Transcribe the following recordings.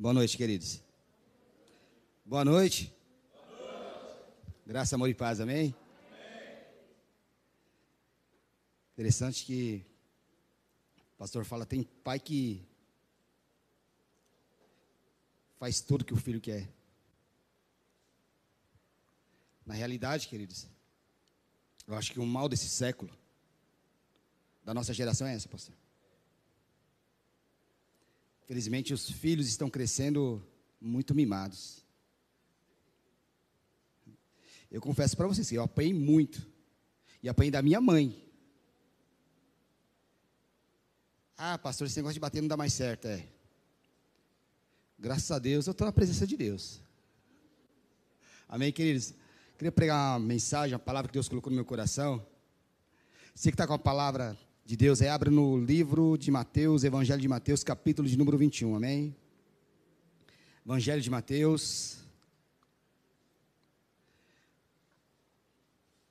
Boa noite, queridos. Boa noite. Graça, amor e paz, amém? Interessante que o pastor fala, tem pai que faz tudo que o filho quer. Na realidade, queridos, eu acho que o mal desse século, da nossa geração é essa, pastor. Felizmente, os filhos estão crescendo muito mimados. Eu confesso para vocês que eu apanhei muito. E apanhei da minha mãe. Ah, pastor, esse negócio de bater não dá mais certo. É. Graças a Deus, eu estou na presença de Deus. Amém, queridos? Queria pregar uma mensagem, uma palavra que Deus colocou no meu coração. Você que está com a palavra de Deus, aí abre no livro de Mateus, Evangelho de Mateus, capítulo de número 21, amém? Evangelho de Mateus,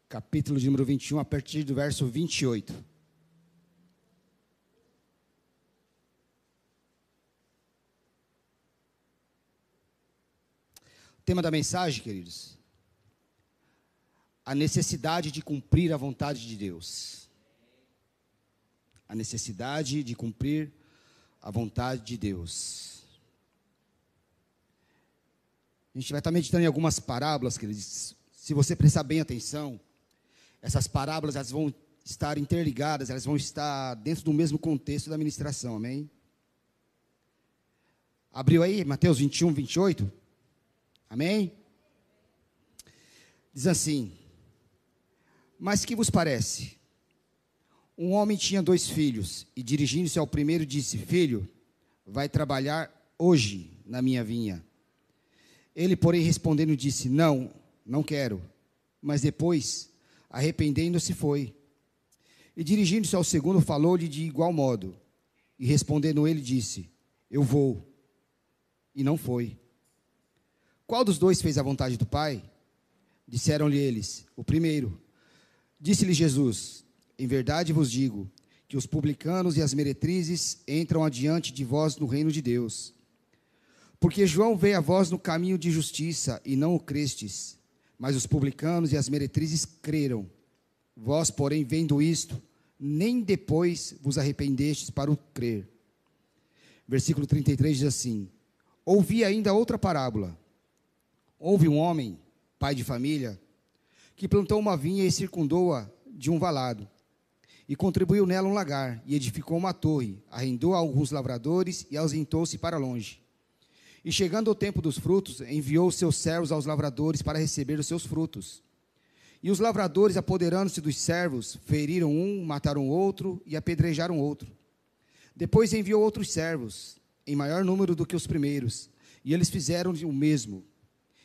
capítulo de número 21, a partir do verso 28. O tema da mensagem, queridos, a necessidade de cumprir a vontade de Deus. A necessidade de cumprir a vontade de Deus. A gente vai estar meditando em algumas parábolas, queridos. Se você prestar bem atenção, essas parábolas elas vão estar interligadas, elas vão estar dentro do mesmo contexto da ministração, amém? Abriu aí, Mateus 21, 28? Amém? Diz assim: Mas que vos parece? Um homem tinha dois filhos, e dirigindo-se ao primeiro, disse: Filho, vai trabalhar hoje na minha vinha. Ele, porém, respondendo, disse: Não, não quero. Mas depois Arrependendo-se, foi. E dirigindo-se ao segundo, falou-lhe de igual modo. E respondendo ele, disse: Eu vou. E não foi. Qual dos dois fez a vontade do Pai? Disseram-lhe eles: O primeiro. Disse-lhe Jesus: Em verdade vos digo que os publicanos e as meretrizes entram adiante de vós no reino de Deus. Porque João veio a vós no caminho de justiça e não o crestes mas os publicanos e as meretrizes creram. Vós, porém, vendo isto, nem depois vos arrependestes para o crer. Versículo 33 diz assim: Ouvi ainda outra parábola. Houve um homem, pai de família, que plantou uma vinha e circundou-a de um valado, e contribuiu nela um lagar, e edificou uma torre, arrendou a alguns lavradores e ausentou-se para longe. E chegando o tempo dos frutos, enviou seus servos aos lavradores para receber os seus frutos. E os lavradores, apoderando-se dos servos, feriram um, mataram outro e apedrejaram outro. Depois enviou outros servos, em maior número do que os primeiros, e eles fizeram o mesmo.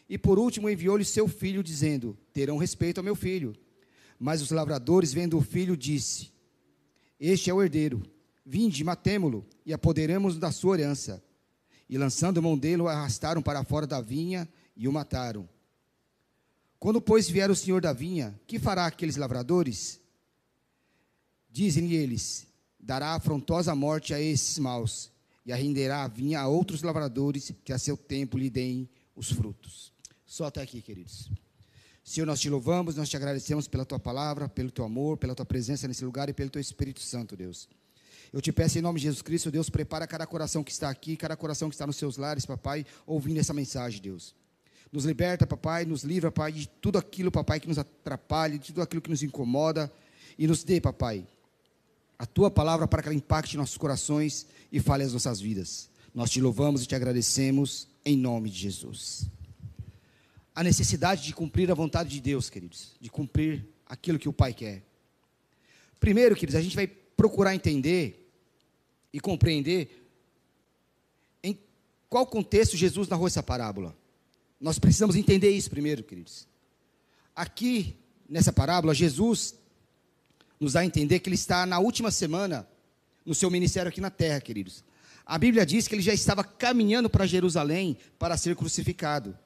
E por último enviou-lhe seu filho, dizendo: Terão respeito ao meu filho. Mas os lavradores, vendo o filho, disse: Este é o herdeiro. Vinde, matemo-lo e apoderemos da sua herança. E lançando mão dele, o arrastaram para fora da vinha e o mataram. Quando, pois, vier o senhor da vinha, que fará aqueles lavradores? Dizem-lhe eles: dará afrontosa morte a esses maus, e arrenderá a vinha a outros lavradores que a seu tempo lhe deem os frutos. Só até aqui, queridos. Senhor, nós te louvamos, nós te agradecemos pela tua palavra, pelo teu amor, pela tua presença nesse lugar e pelo teu Espírito Santo, Deus. Eu te peço em nome de Jesus Cristo, Deus, prepara cada coração que está aqui, cada coração que está nos seus lares, papai, ouvindo essa mensagem, Deus. Nos liberta, papai, nos livra, papai, de tudo aquilo, papai, que nos atrapalha, de tudo aquilo que nos incomoda, e nos dê, papai, a tua palavra para que ela impacte nossos corações e fale as nossas vidas. Nós te louvamos e te agradecemos em nome de Jesus. A necessidade de cumprir a vontade de Deus, queridos, de cumprir aquilo que o Pai quer. Primeiro, queridos, a gente vai procurar entender e compreender em qual contexto Jesus narrou essa parábola. Nós precisamos entender isso primeiro, queridos. Aqui, nessa parábola, Jesus nos dá a entender que ele está na última semana no seu ministério aqui na terra, queridos. A Bíblia diz que ele já estava caminhando para Jerusalém para ser crucificado.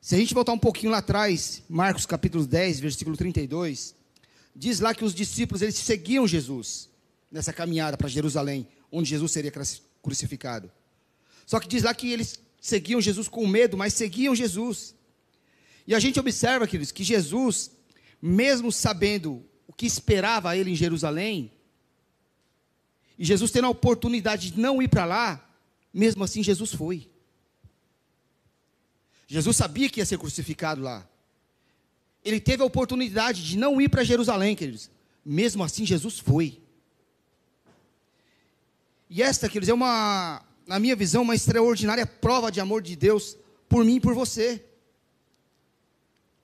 Se a gente voltar um pouquinho lá atrás, Marcos capítulo 10, versículo 32, diz lá que os discípulos eles seguiam Jesus nessa caminhada para Jerusalém, onde Jesus seria crucificado. Só que diz lá que eles seguiam Jesus com medo, mas seguiam Jesus. E a gente observa, queridos, que Jesus, mesmo sabendo o que esperava ele em Jerusalém, e Jesus tendo a oportunidade de não ir para lá, mesmo assim Jesus foi. Jesus sabia que ia ser crucificado lá. Ele teve a oportunidade de não ir para Jerusalém, queridos. Mesmo assim, Jesus foi. E esta, queridos, é uma, na minha visão, uma extraordinária prova de amor de Deus por mim e por você.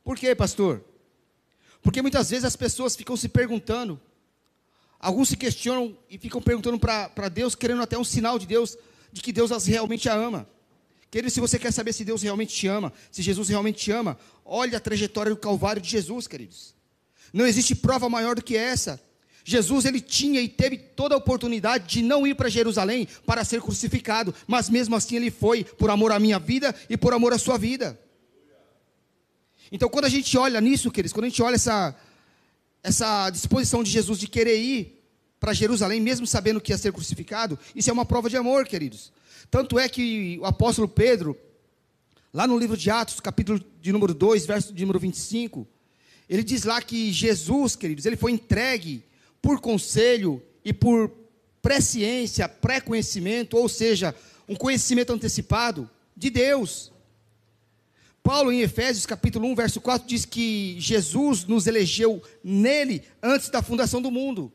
Por quê, pastor? Porque muitas vezes as pessoas ficam se perguntando, alguns se questionam e ficam perguntando para Deus, querendo até um sinal de Deus, de que Deus as realmente a ama. Querido, se você quer saber se Deus realmente te ama, se Jesus realmente te ama, olhe a trajetória do Calvário de Jesus, queridos. Não existe prova maior do que essa. Jesus ele tinha e teve toda a oportunidade de não ir para Jerusalém para ser crucificado, mas mesmo assim ele foi por amor à minha vida e por amor à sua vida. Então, quando a gente olha nisso, queridos, quando a gente olha essa, essa disposição de Jesus de querer ir para Jerusalém, mesmo sabendo que ia ser crucificado, isso é uma prova de amor, queridos. Tanto é que o apóstolo Pedro, lá no livro de Atos, capítulo de número 2, verso de número 25, ele diz lá que Jesus, queridos, ele foi entregue por conselho e por presciência, pré-conhecimento, ou seja, um conhecimento antecipado de Deus. Paulo, em Efésios capítulo 1, verso 4, diz que Jesus nos elegeu nele antes da fundação do mundo.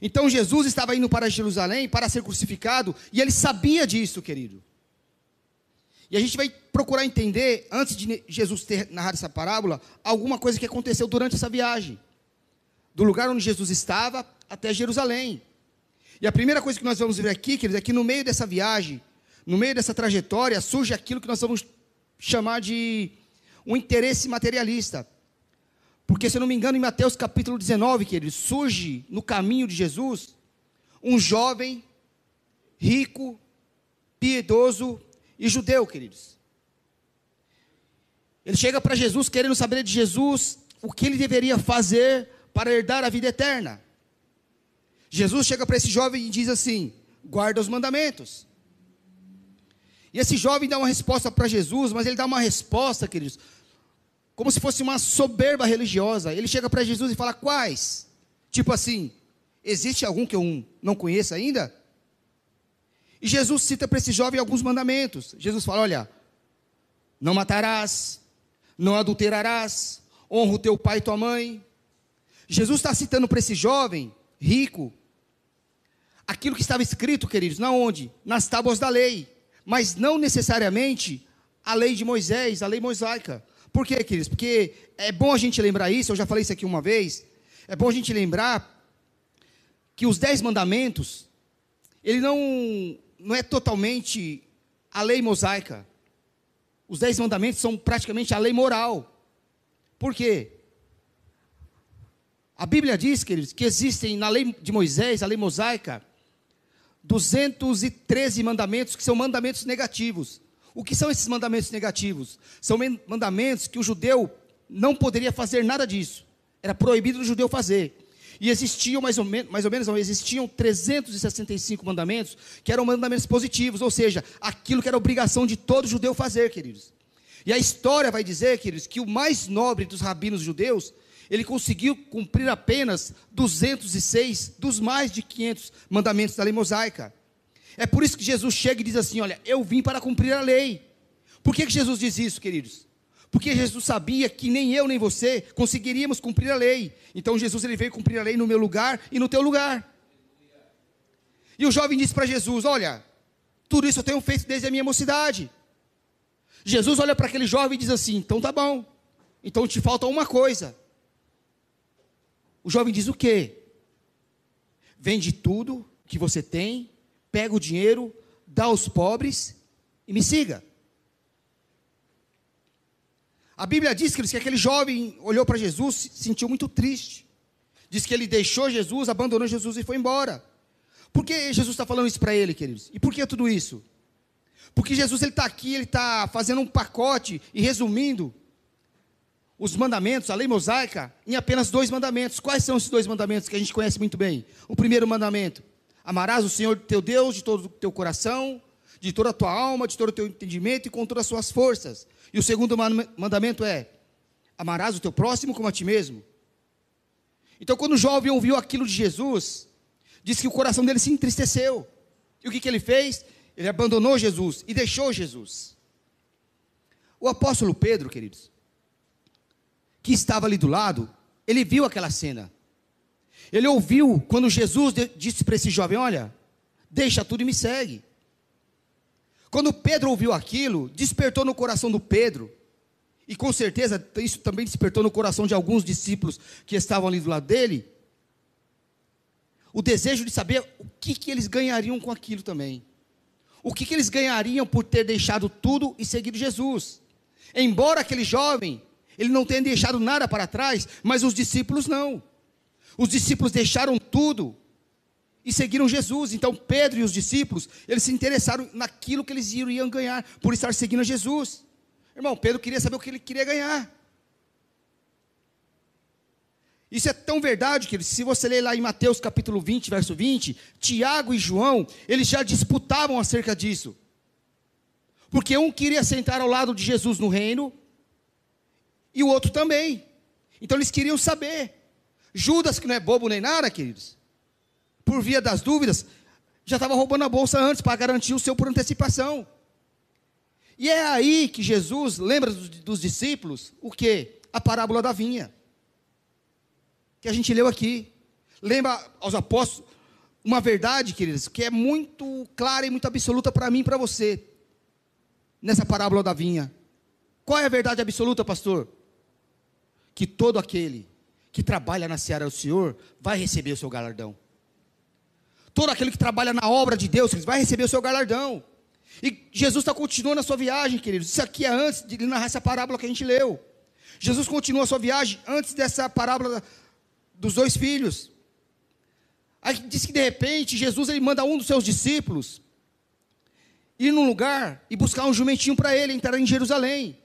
Então Jesus estava indo para Jerusalém para ser crucificado, e ele sabia disso, querido. E a gente vai procurar entender, antes de Jesus ter narrado essa parábola, alguma coisa que aconteceu durante essa viagem. Do lugar onde Jesus estava até Jerusalém. E a primeira coisa que nós vamos ver aqui, queridos, é que no meio dessa viagem, no meio dessa trajetória, surge aquilo que nós vamos chamar de um interesse materialista. Porque, se eu não me engano, em Mateus capítulo 19, que ele surge no caminho de Jesus um jovem, rico, piedoso e judeu, queridos. Ele chega para Jesus querendo saber de Jesus o que ele deveria fazer para herdar a vida eterna. Jesus chega para esse jovem e diz assim: guarda os mandamentos. E esse jovem dá uma resposta para Jesus, mas ele dá uma resposta, queridos, como se fosse uma soberba religiosa. Ele chega para Jesus e fala: Quais? Tipo assim, existe algum que eu não conheço ainda? E Jesus cita para esse jovem alguns mandamentos. Jesus fala: Olha, não matarás, não adulterarás, honra o teu pai e tua mãe. Jesus está citando para esse jovem rico aquilo que estava escrito, queridos, na onde? Nas tábuas da lei, mas não necessariamente a lei de Moisés, a lei mosaica. Por quê, queridos? Porque é bom a gente lembrar isso, eu já falei isso aqui uma vez. É bom a gente lembrar que os dez mandamentos, ele não, não é totalmente a lei mosaica. Os dez mandamentos são praticamente a lei moral. Por quê? A Bíblia diz, queridos, que existem na lei de Moisés, a lei mosaica, 213 mandamentos que são mandamentos negativos. O que são esses mandamentos negativos? São mandamentos que o judeu não poderia fazer nada disso. Era proibido do judeu fazer. E existiam mais ou, menos, mais ou menos, não, existiam 365 mandamentos que eram mandamentos positivos, ou seja, aquilo que era obrigação de todo judeu fazer, queridos. E a história vai dizer, queridos, que o mais nobre dos rabinos judeus, ele conseguiu cumprir apenas 206 dos mais de 500 mandamentos da lei mosaica. É por isso que Jesus chega e diz assim: Olha, eu vim para cumprir a lei. Por que, que Jesus diz isso, queridos? Porque Jesus sabia que nem eu nem você conseguiríamos cumprir a lei. Então Jesus ele veio cumprir a lei no meu lugar e no teu lugar. E o jovem disse para Jesus: Olha, tudo isso eu tenho feito desde a minha mocidade. Jesus olha para aquele jovem e diz assim: Então tá bom. Então te falta uma coisa. O jovem diz o quê? Vende tudo que você tem pega o dinheiro, dá aos pobres e me siga. A Bíblia diz que aquele jovem olhou para Jesus, se sentiu muito triste. Diz que ele deixou Jesus, abandonou Jesus e foi embora. Por que Jesus está falando isso para ele, queridos? E por que tudo isso? Porque Jesus está aqui, ele está fazendo um pacote e resumindo os mandamentos, a lei mosaica, em apenas dois mandamentos. Quais são esses dois mandamentos que a gente conhece muito bem? O primeiro mandamento: Amarás o Senhor teu Deus de todo o teu coração, de toda a tua alma, de todo o teu entendimento e com todas as suas forças. E o segundo mandamento é: amarás o teu próximo como a ti mesmo. Então, quando o jovem ouviu aquilo de Jesus, disse que o coração dele se entristeceu. E o que, que ele fez? Ele abandonou Jesus e deixou Jesus. O apóstolo Pedro, queridos, que estava ali do lado, ele viu aquela cena. Ele ouviu quando Jesus disse para esse jovem: Olha, deixa tudo e me segue. Quando Pedro ouviu aquilo, despertou no coração do Pedro, e com certeza isso também despertou no coração de alguns discípulos que estavam ali do lado dele, o desejo de saber o que, que eles ganhariam com aquilo também. O que, que eles ganhariam por ter deixado tudo e seguido Jesus. Embora aquele jovem, ele não tenha deixado nada para trás, mas os discípulos não. Os discípulos deixaram tudo e seguiram Jesus. Então Pedro e os discípulos, eles se interessaram naquilo que eles iriam ganhar por estar seguindo Jesus. Irmão, Pedro queria saber o que ele queria ganhar. Isso é tão verdade que se você ler lá em Mateus capítulo 20, verso 20, Tiago e João, eles já disputavam acerca disso. Porque um queria sentar ao lado de Jesus no reino e o outro também. Então eles queriam saber. Judas, que não é bobo nem nada, queridos, por via das dúvidas, já estava roubando a bolsa antes para garantir o seu por antecipação. E é aí que Jesus lembra dos, discípulos o que? A parábola da vinha. Que a gente leu aqui. Lembra aos apóstolos uma verdade, queridos, que é muito clara e muito absoluta para mim e para você. Nessa parábola da vinha. Qual é a verdade absoluta, pastor? Que todo aquele que trabalha na seara do Senhor vai receber o seu galardão. Todo aquele que trabalha na obra de Deus vai receber o seu galardão. E Jesus está continuando a sua viagem, queridos. Isso aqui é antes de narrar essa parábola que a gente leu. Jesus continua a sua viagem antes dessa parábola dos dois filhos. Aí diz que de repente Jesus ele manda um dos seus discípulos ir num lugar e buscar um jumentinho para ele entrar em Jerusalém.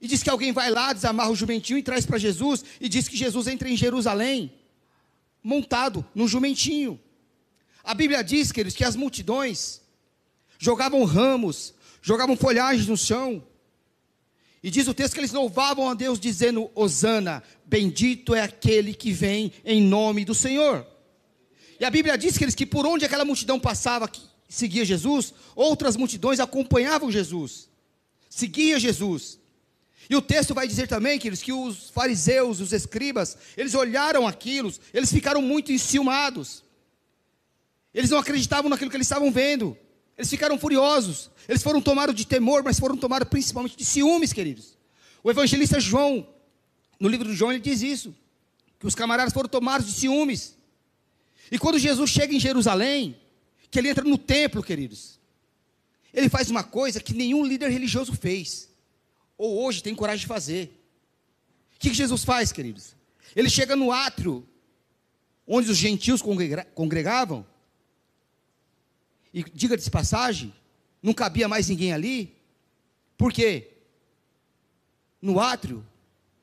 E diz que alguém vai lá, desamarra o jumentinho e traz para Jesus e diz que Jesus entra em Jerusalém montado num jumentinho. A Bíblia diz, queridos, que as multidões jogavam ramos, jogavam folhagens no chão. E diz o texto que eles louvavam a Deus, dizendo: Hosana, bendito é aquele que vem em nome do Senhor. E a Bíblia diz que eles que por onde aquela multidão passava, que seguia Jesus, outras multidões acompanhavam Jesus, seguia Jesus. E o texto vai dizer também, queridos, que os fariseus, os escribas, eles olharam aquilo, eles ficaram muito enciumados. Eles não acreditavam naquilo que eles estavam vendo. Eles ficaram furiosos. Eles foram tomados de temor, mas foram tomados principalmente de ciúmes, queridos. O evangelista João, no livro de João, ele diz isso: que os camaradas foram tomados de ciúmes. E quando Jesus chega em Jerusalém, que ele entra no templo, queridos, ele faz uma coisa que nenhum líder religioso fez, ou hoje tem coragem de fazer. O que Jesus faz, queridos? Ele chega no átrio, onde os gentios congregavam, e diga de passagem, não cabia mais ninguém ali, porque no átrio,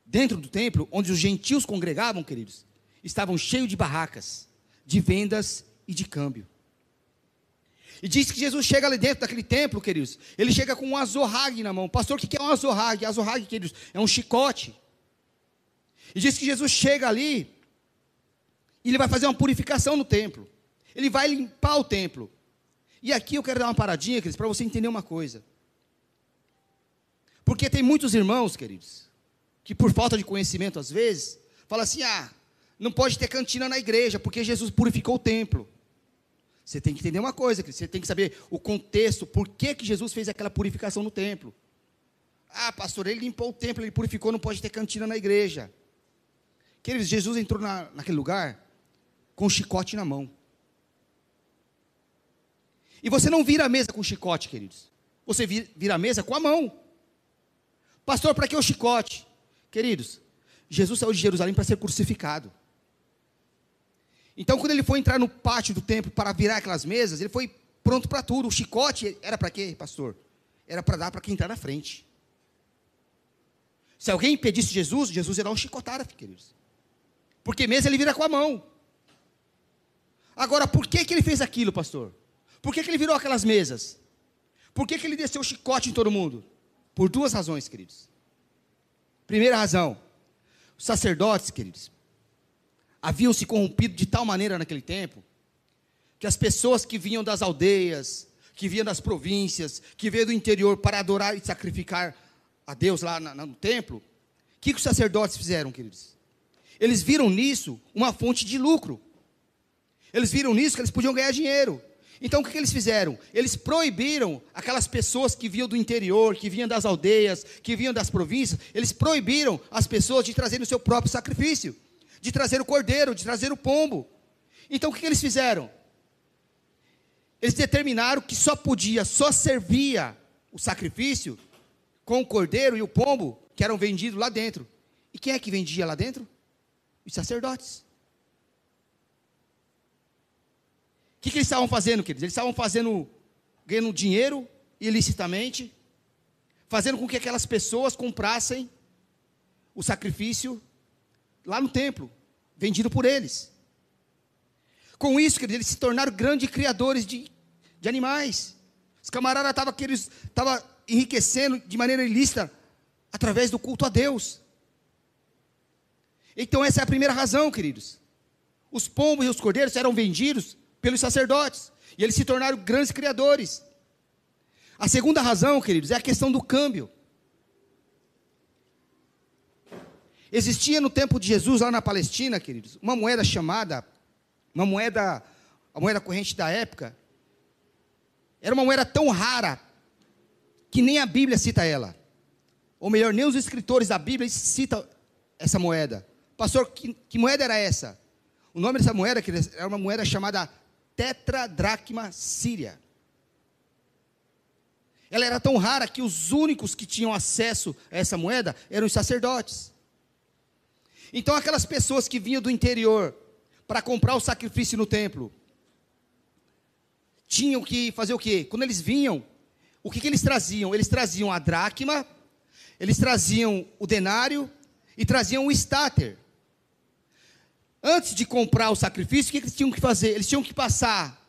dentro do templo, onde os gentios congregavam, queridos, estavam cheios de barracas, de vendas e de câmbio. E diz que Jesus chega ali dentro daquele templo, queridos. Ele chega com um azorrague na mão. Pastor, o que é um azorrague? Azorrague, queridos, é um chicote. E diz que Jesus chega ali e ele vai fazer uma purificação no templo. Ele vai limpar o templo. E aqui eu quero dar uma paradinha, queridos, para você entender uma coisa. Porque tem muitos irmãos, queridos, que por falta de conhecimento, às vezes, falam assim: ah, não pode ter cantina na igreja, porque Jesus purificou o templo. Você tem que entender uma coisa, você tem que saber o contexto, por que, que Jesus fez aquela purificação no templo. Ah, pastor, ele limpou o templo, ele purificou, não pode ter cantina na igreja. Queridos, Jesus entrou na, naquele lugar com um chicote na mão. E você não vira a mesa com chicote, queridos. Você vira a mesa com a mão. Pastor, para que o chicote? Queridos, Jesus saiu de Jerusalém para ser crucificado. Então, quando ele foi entrar no pátio do templo para virar aquelas mesas, ele foi pronto para tudo. O chicote era para quê, pastor? Era para dar para quem está na frente. Se alguém impedisse Jesus, Jesus ia dar um chicotada, queridos. Porque mesa ele vira com a mão. Agora, por que, que ele fez aquilo, pastor? Por que, que ele virou aquelas mesas? Por que, que ele desceu o chicote em todo mundo? Por duas razões, queridos. Primeira razão, os sacerdotes, queridos, haviam se corrompido de tal maneira naquele tempo, que as pessoas que vinham das aldeias, que vinham das províncias, que vinham do interior para adorar e sacrificar a Deus lá no templo, o que, que os sacerdotes fizeram, queridos? Eles viram nisso uma fonte de lucro. Eles viram nisso que eles podiam ganhar dinheiro. Então o que, que eles fizeram? Eles proibiram aquelas pessoas que vinham do interior, que vinham das aldeias, que vinham das províncias, eles proibiram as pessoas de trazerem o seu próprio sacrifício, de trazer o cordeiro, de trazer o pombo. Então o que, eles fizeram? Eles determinaram que só podia, só servia o sacrifício com o cordeiro e o pombo que eram vendidos lá dentro. E quem é que vendia lá dentro? Os sacerdotes. O que, que eles estavam fazendo, queridos? Eles estavam fazendo, ganhando dinheiro ilicitamente, fazendo com que aquelas pessoas comprassem o sacrifício lá no templo, vendido por eles. Com isso, queridos, eles se tornaram grandes criadores de, de animais. Os camaradas estavam enriquecendo de maneira ilícita através do culto a Deus. Então, essa é a primeira razão, queridos. Os pombos e os cordeiros eram vendidos pelos sacerdotes, e eles se tornaram grandes criadores. A segunda razão, queridos, é a questão do câmbio. Existia no tempo de Jesus, lá na Palestina, queridos, uma moeda chamada, uma moeda, a moeda corrente da época, era uma moeda tão rara, que nem a Bíblia cita ela. Ou melhor, nem os escritores da Bíblia citam essa moeda. Pastor, que, que moeda era essa? O nome dessa moeda era uma moeda chamada tetradracma síria. Ela era tão rara que os únicos que tinham acesso a essa moeda eram os sacerdotes. Então, aquelas pessoas que vinham do interior para comprar o sacrifício no templo, tinham que fazer o quê? Quando eles vinham, o que, que eles traziam? Eles traziam a dracma, eles traziam o denário e traziam o estáter antes de comprar o sacrifício, o que eles tinham que fazer? Eles tinham que passar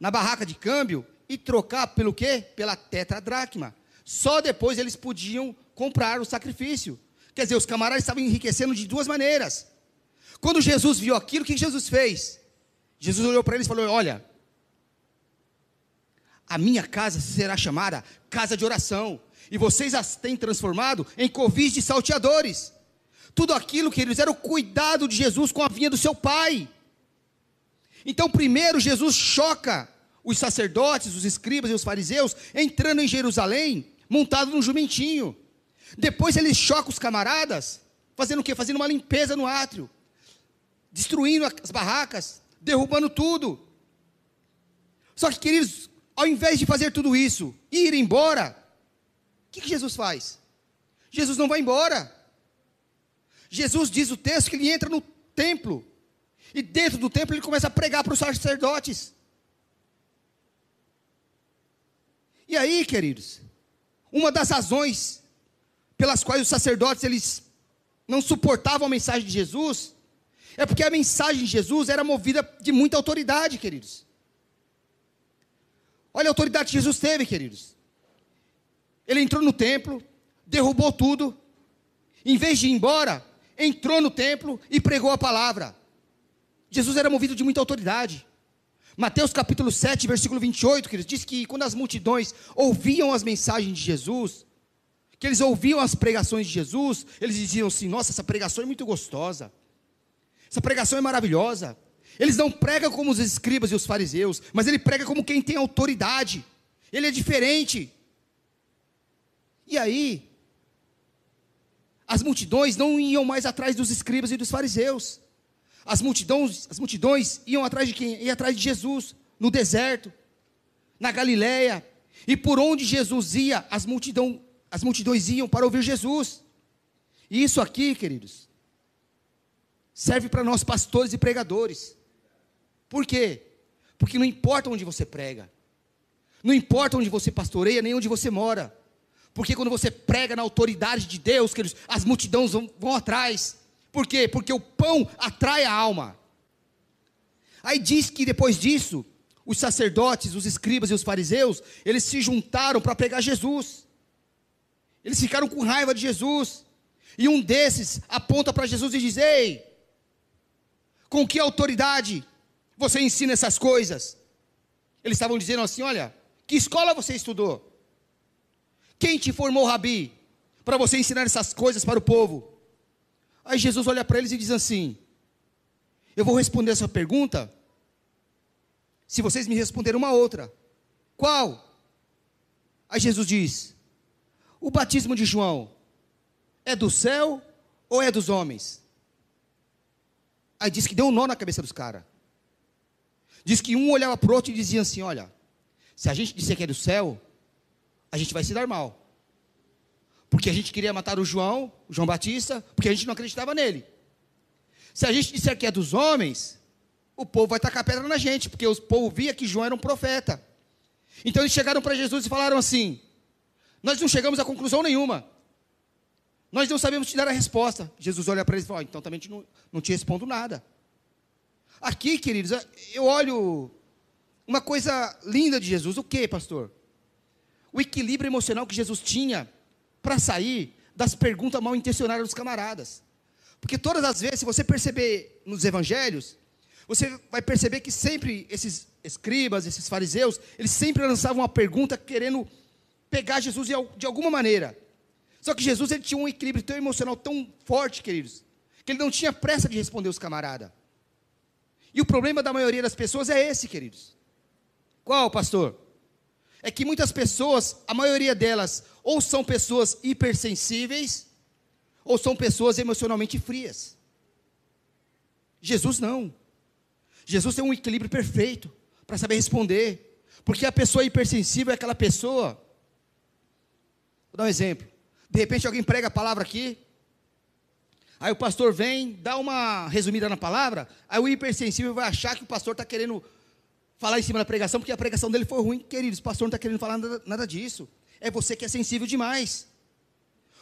na barraca de câmbio e trocar pelo quê? Pela tetradracma. Só depois eles podiam comprar o sacrifício. Quer dizer, os camaradas estavam enriquecendo de duas maneiras. Quando Jesus viu aquilo, o que Jesus fez? Jesus olhou para eles e falou: Olha, a minha casa será chamada casa de oração, e vocês as têm transformado em covis de salteadores. Tudo aquilo, queridos, era o cuidado de Jesus com a vinha do seu pai. Então, primeiro, Jesus choca os sacerdotes, os escribas e os fariseus entrando em Jerusalém, montado num jumentinho. Depois ele choca os camaradas, fazendo o quê? Fazendo uma limpeza no átrio, destruindo as barracas, derrubando tudo. Só que, queridos, ao invés de fazer tudo isso e ir embora, o que, que Jesus faz? Jesus não vai embora. Jesus diz o texto que ele entra no templo. E dentro do templo ele começa a pregar para os sacerdotes. E aí, queridos, uma das razões pelas quais os sacerdotes eles não suportavam a mensagem de Jesus é porque a mensagem de Jesus era movida de muita autoridade, queridos. Olha a autoridade que Jesus teve, queridos. Ele entrou no templo, derrubou tudo. Em vez de ir embora, entrou no templo e pregou a palavra. Jesus era movido de muita autoridade. Mateus capítulo 7, versículo 28, que diz que quando as multidões ouviam as mensagens de Jesus, que eles ouviam as pregações de Jesus, eles diziam assim: Nossa, essa pregação é muito gostosa, essa pregação é maravilhosa. Eles não pregam como os escribas e os fariseus, mas ele prega como quem tem autoridade, ele é diferente. E aí, as multidões não iam mais atrás dos escribas e dos fariseus. As multidões, as multidões iam atrás de quem? Iam atrás de Jesus, no deserto, na Galileia. E por onde Jesus ia, as, multidão, as multidões iam para ouvir Jesus. E isso aqui, queridos, serve para nós pastores e pregadores. Por quê? Porque não importa onde você prega, não importa onde você pastoreia, nem onde você mora. Porque quando você prega na autoridade de Deus, queridos, as multidões vão, vão atrás. Por quê? Porque o pão atrai a alma. Aí diz que depois disso, os sacerdotes, os escribas e os fariseus, eles se juntaram para pegar Jesus. Eles ficaram com raiva de Jesus. E um desses aponta para Jesus e diz: Ei, com que autoridade você ensina essas coisas? Eles estavam dizendo assim: Olha, que escola você estudou? Quem te formou, Rabi, para você ensinar essas coisas para o povo? Aí Jesus olha para eles e diz assim: Eu vou responder essa pergunta se vocês me responderem uma outra. Qual? Aí Jesus diz: O batismo de João é do céu ou é dos homens? Aí diz que deu um nó na cabeça dos caras. Diz que um olhava para o outro e dizia assim: Olha, se a gente disser que é do céu, a gente vai se dar mal. Porque a gente queria matar o João, o João Batista, porque a gente não acreditava nele. Se a gente disser que é dos homens, o povo vai tacar pedra na gente, porque o povo via que João era um profeta. Então eles chegaram para Jesus e falaram assim: Nós não chegamos a conclusão nenhuma. Nós não sabemos te dar a resposta. Jesus olha para eles e fala: Então também não, não te respondo nada. Aqui, queridos, eu olho uma coisa linda de Jesus. O que, pastor? O equilíbrio emocional que Jesus tinha para sair das perguntas mal intencionadas dos camaradas. Porque todas as vezes, se você perceber nos evangelhos, você vai perceber que sempre esses escribas, esses fariseus, eles sempre lançavam uma pergunta querendo pegar Jesus de alguma maneira. Só que Jesus ele tinha um equilíbrio tão emocional tão forte, queridos, que ele não tinha pressa de responder os camaradas. E o problema da maioria das pessoas é esse, queridos. Qual, pastor? É que muitas pessoas, a maioria delas, ou são pessoas hipersensíveis, ou são pessoas emocionalmente frias. Jesus não. Jesus tem um equilíbrio perfeito para saber responder. Porque a pessoa hipersensível é aquela pessoa. Vou dar um exemplo. De repente alguém prega a palavra aqui. Aí o pastor vem, dá uma resumida na palavra. Aí o hipersensível vai achar que o pastor está querendo falar em cima da pregação, porque a pregação dele foi ruim. Queridos, o pastor não está querendo falar nada, disso. É você que é sensível demais.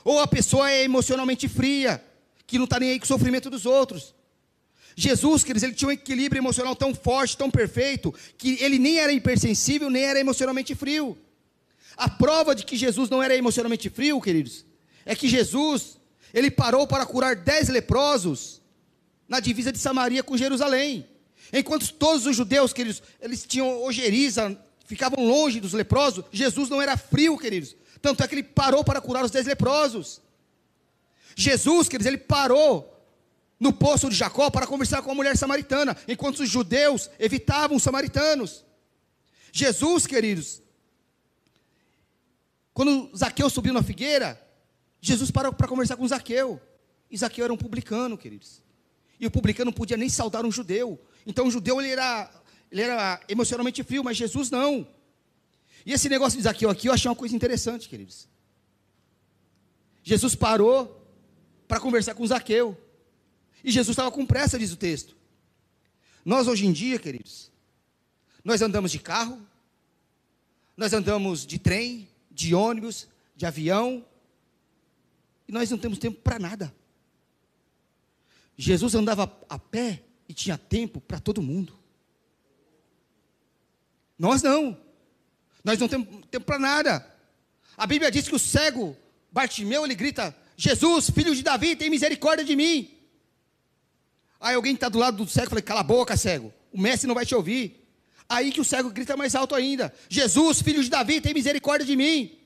Ou a pessoa é emocionalmente fria, que não está nem aí com o sofrimento dos outros. Jesus, queridos, ele tinha um equilíbrio emocional tão forte, tão perfeito, que ele nem era hipersensível, nem era emocionalmente frio. A prova de que Jesus não era emocionalmente frio, queridos, é que Jesus, ele parou para curar dez leprosos na divisa de Samaria com Jerusalém. Enquanto todos os judeus, queridos, eles tinham ojeriza, ficavam longe dos leprosos, Jesus não era frio, queridos. Tanto é que ele parou para curar os dez leprosos. Jesus, queridos, ele parou no poço de Jacó para conversar com a mulher samaritana, enquanto os judeus evitavam os samaritanos. Jesus, queridos, quando Zaqueu subiu na figueira, Jesus parou para conversar com Zaqueu. E Zaqueu era um publicano, queridos. E o publicano não podia nem saudar um judeu. Então o judeu ele era, ele era emocionalmente frio, mas Jesus não. E esse negócio de Zaqueu aqui eu achei uma coisa interessante, queridos. Jesus parou para conversar com Zaqueu. E Jesus estava com pressa, diz o texto. Nós hoje em dia, queridos, nós andamos de carro, nós andamos de trem, de ônibus, de avião, e nós não temos tempo para nada. Jesus andava a pé e tinha tempo para todo mundo. Nós não. Nós não temos tempo para nada. A Bíblia diz que o cego Bartimeu, ele grita: Jesus, filho de Davi, tem misericórdia de mim. Aí alguém está do lado do cego fala: Cala a boca, cego. O mestre não vai te ouvir. Aí que o cego grita mais alto ainda: Jesus, filho de Davi, tem misericórdia de mim.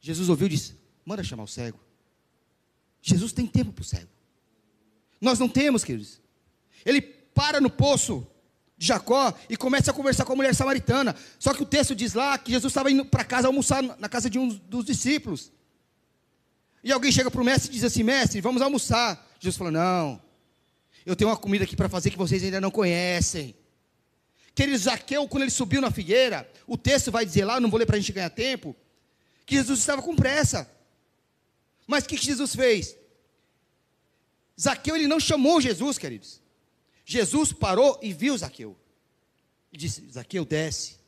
Jesus ouviu e disse: Manda chamar o cego. Jesus tem tempo para o cego. Nós não temos, queridos. Ele para no poço de Jacó e começa a conversar com a mulher samaritana. Só que o texto diz lá que Jesus estava indo para casa almoçar na casa de um dos discípulos. E alguém chega para o mestre e diz assim: Mestre, vamos almoçar. Jesus falou: Não, eu tenho uma comida aqui para fazer que vocês ainda não conhecem. Queridos, Zaqueu, quando ele subiu na figueira, o texto vai dizer lá, não vou ler para a gente ganhar tempo, que Jesus estava com pressa. Mas o que Jesus fez? Zaqueu ele não chamou Jesus, queridos. Jesus parou e viu Zaqueu. E disse: Zaqueu, desce,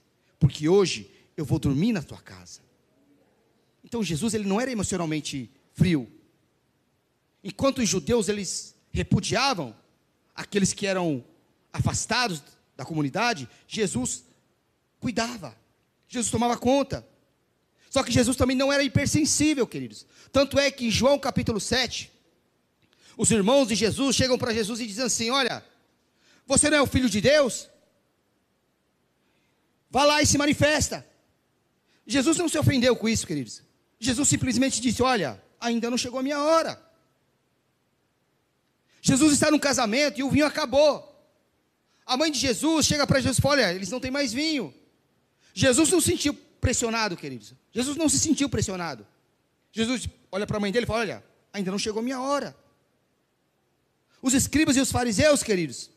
porque hoje eu vou dormir na tua casa. Então Jesus ele não era emocionalmente frio. Enquanto os judeus eles repudiavam aqueles que eram afastados da comunidade, Jesus cuidava. Jesus tomava conta. Só que Jesus também não era hipersensível, queridos. Tanto é que em João capítulo 7, os irmãos de Jesus chegam para Jesus e dizem assim: Olha, você não é o filho de Deus? Vá lá e se manifesta. Jesus não se ofendeu com isso, queridos. Jesus simplesmente disse: Olha, ainda não chegou a minha hora. Jesus está num casamento e o vinho acabou. A mãe de Jesus chega para Jesus e fala: Olha, eles não têm mais vinho. Jesus não se sentiu pressionado, queridos. Jesus não se sentiu pressionado. Jesus olha para a mãe dele e fala: Olha, ainda não chegou a minha hora. Os escribas e os fariseus, queridos,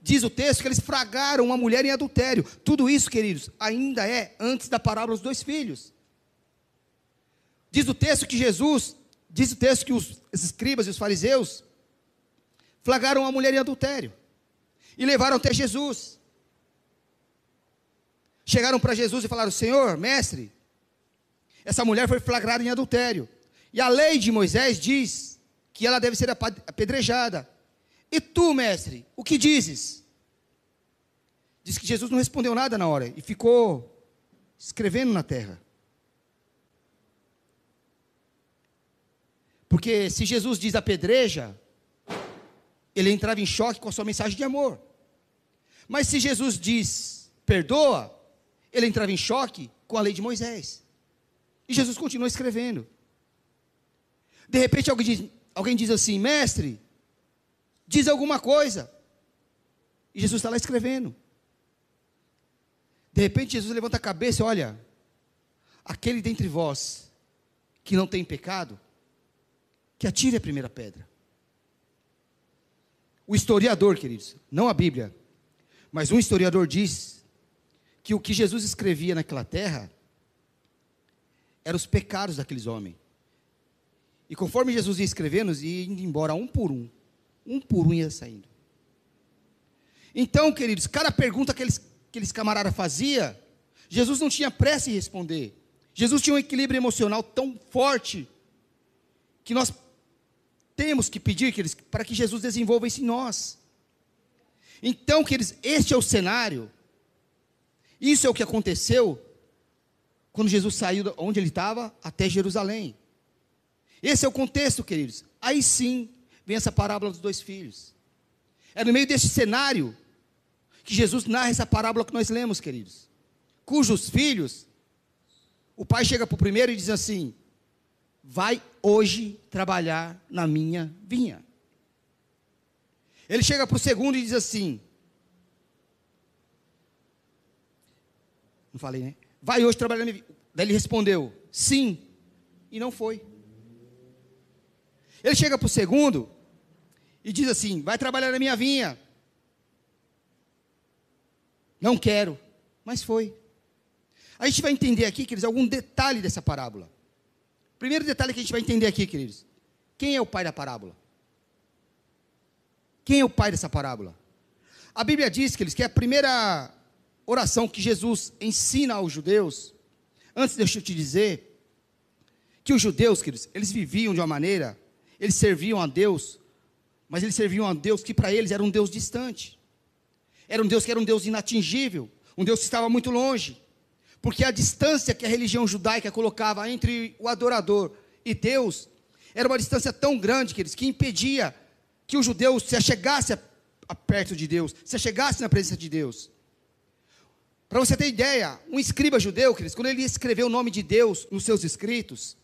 diz o texto que eles fragaram uma mulher em adultério. Tudo isso, queridos, ainda é antes da parábola dos dois filhos. Diz o texto que Jesus, diz o texto que os escribas e os fariseus flagraram uma mulher em adultério e levaram até Jesus. Chegaram para Jesus e falaram: Senhor, mestre, essa mulher foi flagrada em adultério. E a lei de Moisés diz que ela deve ser apedrejada. E tu, mestre, o que dizes? Diz que Jesus não respondeu nada na hora e ficou escrevendo na terra. Porque se Jesus diz apedreja, ele entrava em choque com a sua mensagem de amor. Mas se Jesus diz perdoa, ele entrava em choque com a lei de Moisés. E Jesus continua escrevendo. De repente alguém diz, alguém diz assim, mestre, diz alguma coisa. E Jesus está lá escrevendo. De repente Jesus levanta a cabeça e olha, aquele dentre vós que não tem pecado, que atire a primeira pedra. O historiador, queridos, não a Bíblia, mas um historiador diz que o que Jesus escrevia naquela terra eram os pecados daqueles homens. E conforme Jesus ia escrevendo, ia indo embora um por um um por um ia saindo. Então, queridos, cada pergunta que aqueles, aqueles camaradas fazia, Jesus não tinha pressa em responder. Jesus tinha um equilíbrio emocional tão forte que nós temos que pedir para que Jesus desenvolva isso em nós. Então, queridos, este é o cenário. Isso é o que aconteceu quando Jesus saiu de onde ele estava até Jerusalém. Esse é o contexto, queridos. Aí sim, vem essa parábola dos dois filhos. É no meio desse cenário que Jesus narra essa parábola que nós lemos, queridos. Cujos filhos, o pai chega para o primeiro e diz assim: Vai hoje trabalhar na minha vinha. Ele chega para o segundo e diz assim: Não falei, né? Vai hoje trabalhar na minha vinha. Daí ele respondeu: Sim. E não foi. Ele chega para o segundo e diz assim: vai trabalhar na minha vinha. Não quero, mas foi. A gente vai entender aqui, queridos, algum detalhe dessa parábola. Primeiro detalhe que a gente vai entender aqui, queridos: quem é o pai da parábola? Quem é o pai dessa parábola? A Bíblia diz, queridos, que é a primeira oração que Jesus ensina aos judeus. Antes, deixa eu te dizer que os judeus, queridos, eles viviam de uma maneira, eles serviam a Deus mas eles serviam a Deus que para eles era um Deus distante. Era um Deus que era um Deus inatingível, um Deus que estava muito longe. Porque a distância que a religião judaica colocava entre o adorador e Deus era uma distância tão grande, queridos, que impedia que o judeu se achegasse a, a perto de Deus, se achegasse na presença de Deus. Para você ter ideia, um escriba judeu, queridos, quando ele escreveu o nome de Deus nos seus escritos,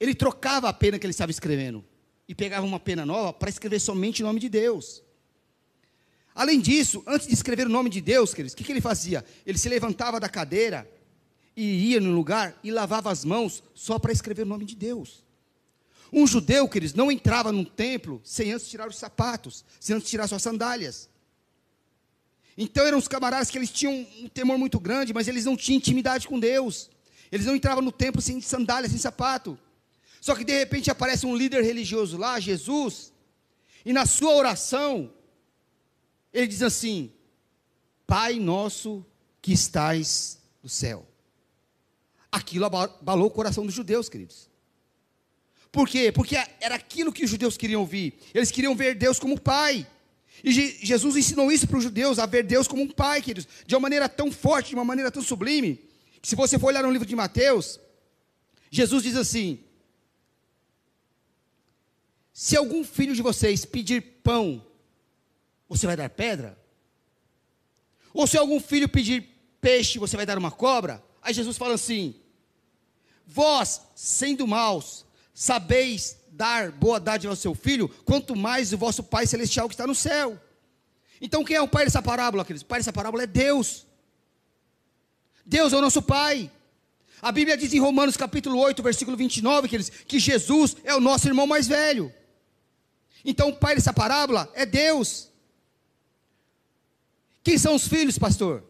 ele trocava a pena que ele estava escrevendo e pegava uma pena nova para escrever somente o nome de Deus. Além disso, antes de escrever o nome de Deus, queridos, o que, que ele fazia? Ele se levantava da cadeira e ia no lugar e lavava as mãos só para escrever o nome de Deus. Um judeu, queridos, não entrava num templo sem antes tirar os sapatos, sem antes tirar suas sandálias. Então eram os camaradas que eles tinham um temor muito grande, mas eles não tinham intimidade com Deus. Eles não entravam no templo sem sandálias, sem sapato. Só que de repente aparece um líder religioso lá, Jesus, e na sua oração, ele diz assim: Pai nosso que estais no céu. Aquilo abalou o coração dos judeus, queridos. Por quê? Porque era aquilo que os judeus queriam ouvir. Eles queriam ver Deus como Pai. E Jesus ensinou isso para os judeus, a ver Deus como um pai, queridos, de uma maneira tão forte, de uma maneira tão sublime, que se você for olhar no livro de Mateus, Jesus diz assim: Se algum filho de vocês pedir pão, você vai dar pedra? Ou se algum filho pedir peixe, você vai dar uma cobra? Aí Jesus fala assim: Vós, sendo maus, sabeis dar boa dádiva ao seu filho, quanto mais o vosso Pai Celestial que está no céu. Então, quem é o pai dessa parábola, queridos? O pai dessa parábola é Deus. Deus é o nosso Pai. A Bíblia diz em Romanos capítulo 8, versículo 29, queridos, que Jesus é o nosso irmão mais velho. Então, o pai dessa parábola é Deus. Quem são os filhos, pastor?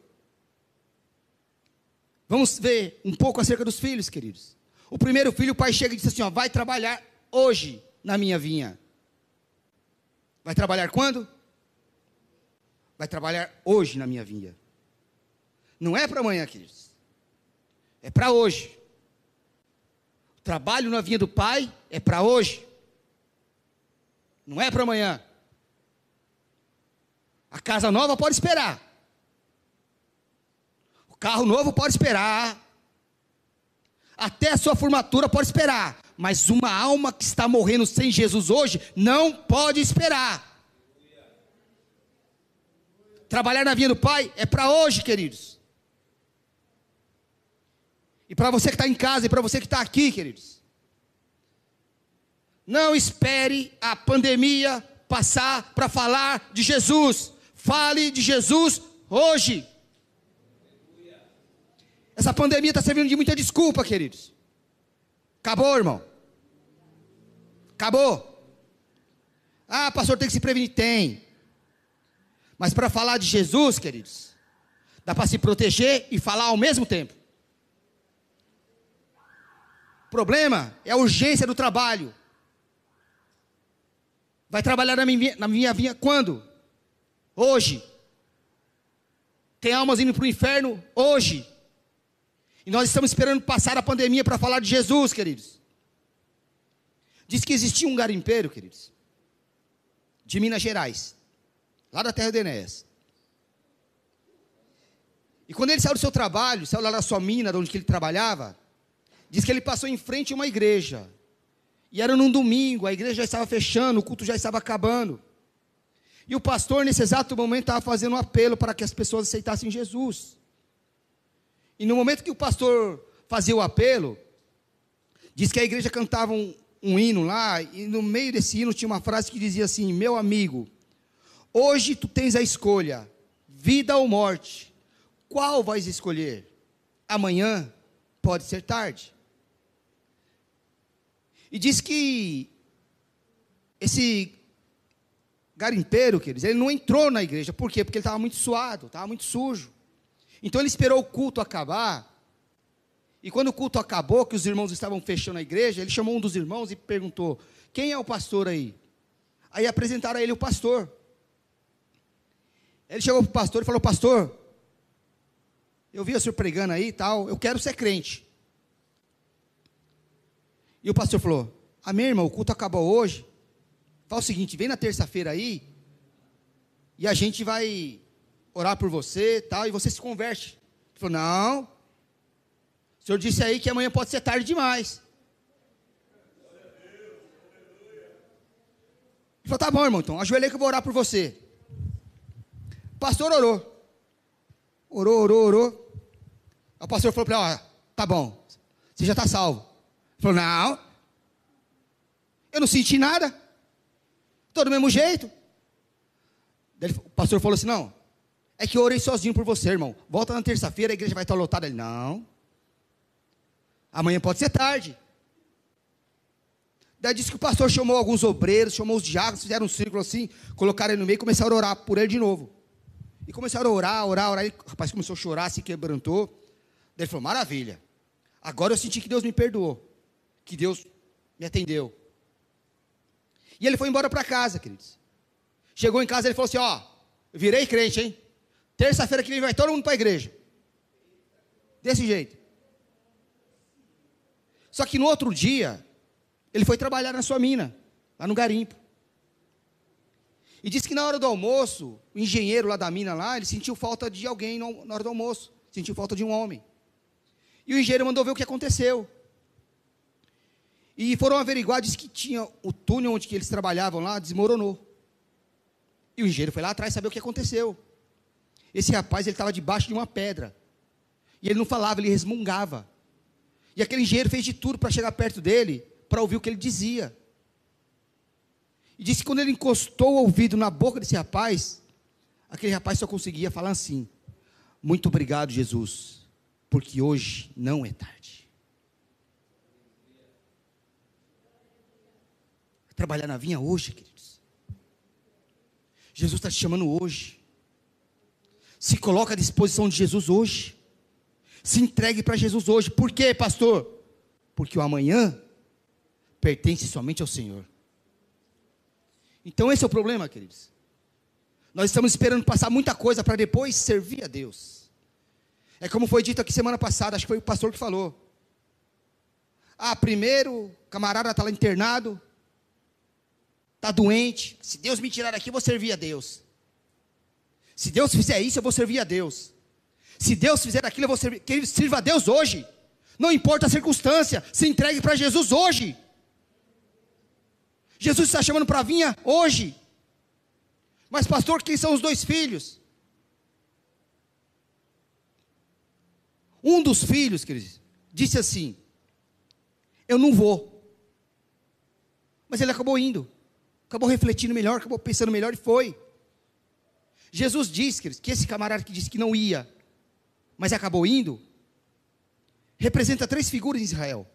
Vamos ver um pouco acerca dos filhos, queridos. O primeiro filho, o pai chega e diz assim: ó, vai trabalhar hoje na minha vinha. Vai trabalhar quando? Vai trabalhar hoje na minha vinha. Não é para amanhã, queridos. É para hoje. O trabalho na vinha do pai é para hoje. Não é para amanhã. A casa nova pode esperar. Carro novo pode esperar. Até a sua formatura pode esperar. Mas uma alma que está morrendo sem Jesus hoje não pode esperar. Trabalhar na vinha do Pai é para hoje, queridos. E para você que está em casa e para você que está aqui, queridos. Não espere a pandemia passar para falar de Jesus. Fale de Jesus hoje. Essa pandemia está servindo de muita desculpa, queridos. Acabou, irmão. Acabou. Ah, pastor, tem que se prevenir? Tem. Mas para falar de Jesus, queridos, dá para se proteger e falar ao mesmo tempo. O problema é a urgência do trabalho. Vai trabalhar na minha, na minha vinha quando? Hoje. Tem almas indo para o inferno hoje. E nós estamos esperando passar a pandemia para falar de Jesus, queridos. Diz que existia um garimpeiro, queridos, de Minas Gerais, lá da terra de Enéas. E quando ele saiu do seu trabalho, saiu lá da sua mina, de onde ele trabalhava, diz que ele passou em frente a uma igreja. E era num domingo, a igreja já estava fechando, o culto já estava acabando. E o pastor, nesse exato momento, estava fazendo um apelo para que as pessoas aceitassem Jesus. E no momento que o pastor fazia o apelo, diz que a igreja cantava um, um hino lá, e no meio desse hino tinha uma frase que dizia assim: Meu amigo, hoje tu tens a escolha, vida ou morte, qual vais escolher? Amanhã pode ser tarde. E diz que esse garimpeiro, queridos, ele não entrou na igreja, por quê? Porque ele estava muito suado, estava muito sujo. Então ele esperou o culto acabar. E quando o culto acabou, que os irmãos estavam fechando a igreja, ele chamou um dos irmãos e perguntou: Quem é o pastor aí? Aí apresentaram a ele o pastor. Ele chegou para o pastor e falou: Pastor, eu vi o senhor pregando aí e tal, eu quero ser crente. E o pastor falou: Amém, irmão, o culto acabou hoje. Fala o seguinte: vem na terça-feira aí e a gente vai orar por você tal, e você se converte. Ele falou, não. O senhor disse aí que amanhã pode ser tarde demais. Ele falou, tá bom, irmão, então ajoelhei que eu vou orar por você. O pastor orou. Orou, orou, orou. O pastor falou para ele, ó, tá bom, você já está salvo. Ele falou, não, eu não senti nada. Estou do mesmo jeito. o pastor falou assim, não, é que eu orei sozinho por você, irmão. Volta na terça-feira, a igreja vai estar lotada. Ele, não. Amanhã pode ser tarde. Daí disse que o pastor chamou alguns obreiros, chamou os diáconos, fizeram um círculo assim, colocaram ele no meio e começaram a orar por ele de novo. E começaram a orar, orar, orar. E o rapaz começou a chorar, se quebrantou. Daí ele falou: Maravilha. Agora eu senti que Deus me perdoou. Que Deus me atendeu. E ele foi embora para casa, queridos. Chegou em casa, ele falou assim: Ó, virei crente, hein? Terça-feira que vem vai todo mundo para a igreja. Desse jeito. Só que no outro dia, ele foi trabalhar na sua mina, lá no garimpo. E disse que na hora do almoço, o engenheiro lá da mina lá, ele sentiu falta de alguém na hora do almoço. Sentiu falta de um homem. E o engenheiro mandou ver o que aconteceu. E foram averiguar, disse que tinha o túnel onde eles trabalhavam lá, desmoronou. E o engenheiro foi lá atrás saber o que aconteceu. Esse rapaz, ele estava debaixo de uma pedra. E ele não falava, ele resmungava. E aquele engenheiro fez de tudo para chegar perto dele, para ouvir o que ele dizia. E disse que quando ele encostou o ouvido na boca desse rapaz, aquele rapaz só conseguia falar assim: Muito obrigado, Jesus, porque hoje não é tarde. Trabalhar na vinha hoje, queridos. Jesus está te chamando hoje. Se coloca à disposição de Jesus hoje. Se entregue para Jesus hoje. Por quê, pastor? Porque o amanhã pertence somente ao Senhor. Então esse é o problema, queridos. Nós estamos esperando passar muita coisa para depois servir a Deus. É como foi dito aqui semana passada, acho que foi o pastor que falou. Ah, primeiro, o camarada está lá internado, está doente. Se Deus me tirar daqui, eu vou servir a Deus. Se Deus fizer isso, eu vou servir a Deus. Se Deus fizer aquilo, eu vou servir. Que ele sirva a Deus hoje. Não importa a circunstância, se entregue para Jesus hoje. Jesus está chamando para vinha hoje. Mas, pastor, quem são os dois filhos? Um dos filhos, queridos, disse assim: Eu não vou. Mas ele acabou indo, acabou refletindo melhor, acabou pensando melhor e foi. Jesus disse, queridos, que esse camarada que disse que não ia, mas acabou indo, representa três figuras em Israel.